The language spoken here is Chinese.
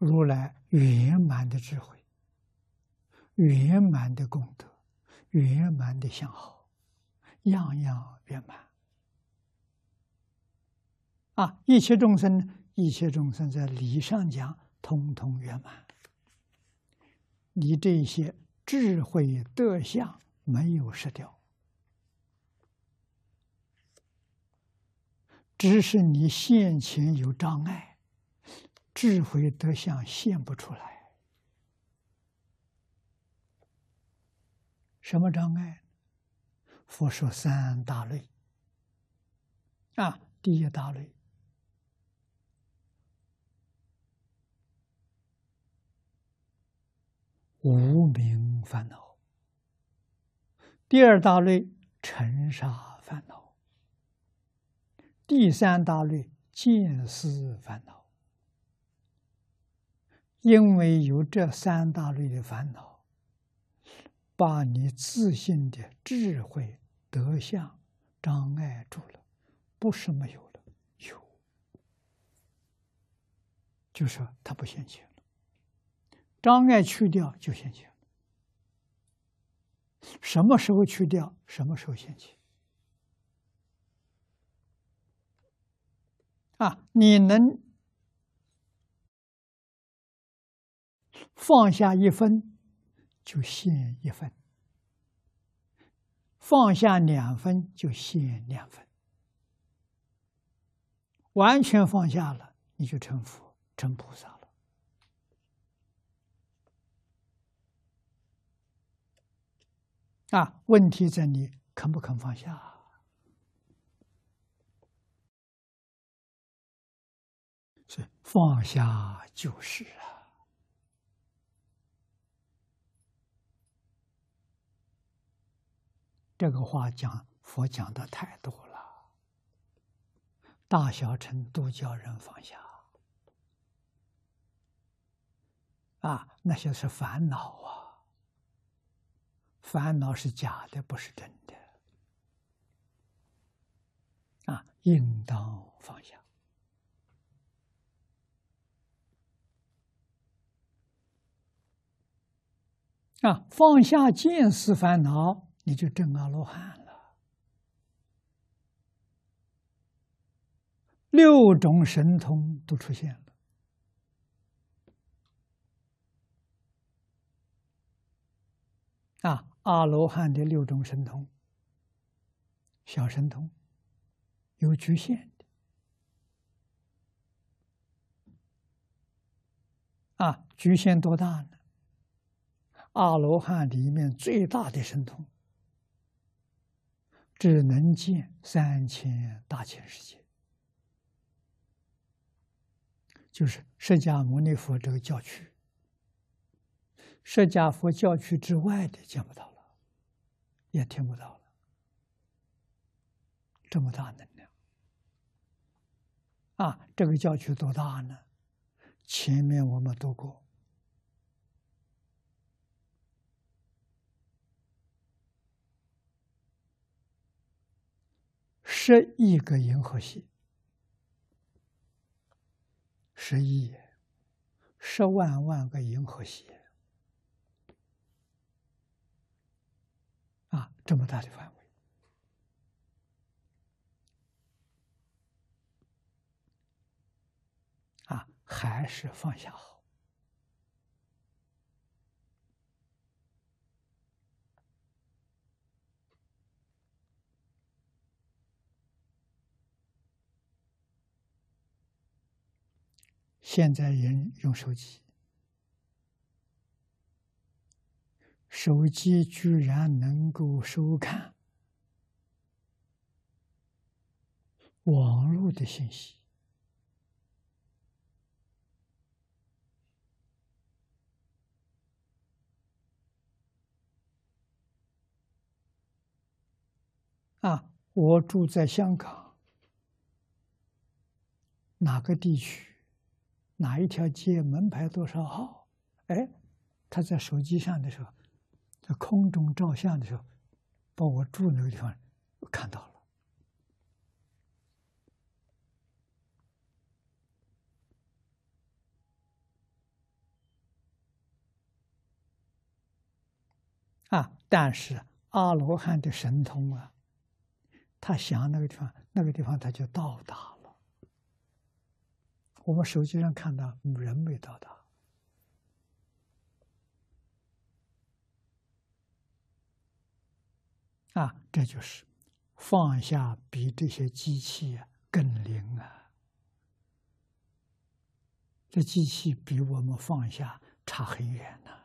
如来圆满的智慧、圆满的功德、圆满的相好，样样圆满。啊，一切众生，一切众生在理上讲，通通圆满。你这些智慧德相没有失掉。只是你现前有障碍，智慧德相现不出来。什么障碍？佛说三大类。啊，第一大类，无名烦恼；第二大类，尘沙烦恼。第三大类见思烦恼，因为有这三大类的烦恼，把你自信的智慧德相障碍住了，不是没有了，有，就说他不现前了，障碍去掉就现前了，什么时候去掉，什么时候现前。啊，你能放下一分，就现一分；放下两分，就现两分。完全放下了，你就成佛、成菩萨了。啊，问题在你肯不肯放下？是放下就是啊，这个话讲佛讲的太多了，大小乘都叫人放下。啊，那些是烦恼啊，烦恼是假的，不是真的。啊，应当放下。啊，放下见思烦恼，你就证阿罗汉了。六种神通都出现了。啊，阿罗汉的六种神通，小神通有局限的。啊，局限多大呢？阿罗汉里面最大的神通，只能见三千大千世界，就是释迦牟尼佛这个教区，释迦佛教区之外的见不到了，也听不到了，这么大能量啊！这个教区多大呢？前面我们读过。十亿个银河系，十亿、十万万个银河系，啊，这么大的范围，啊，还是放下好。现在人用手机，手机居然能够收看网络的信息啊！我住在香港，哪个地区？哪一条街门牌多少号？哎他在手机上的时候在空中照相的时候把我住那个地方看到了。啊但是阿罗汉的神通啊他想那个地方那个地方他就到达了。我们手机上看到人没到达，啊，这就是放下比这些机器更灵啊！这机器比我们放下差很远呢。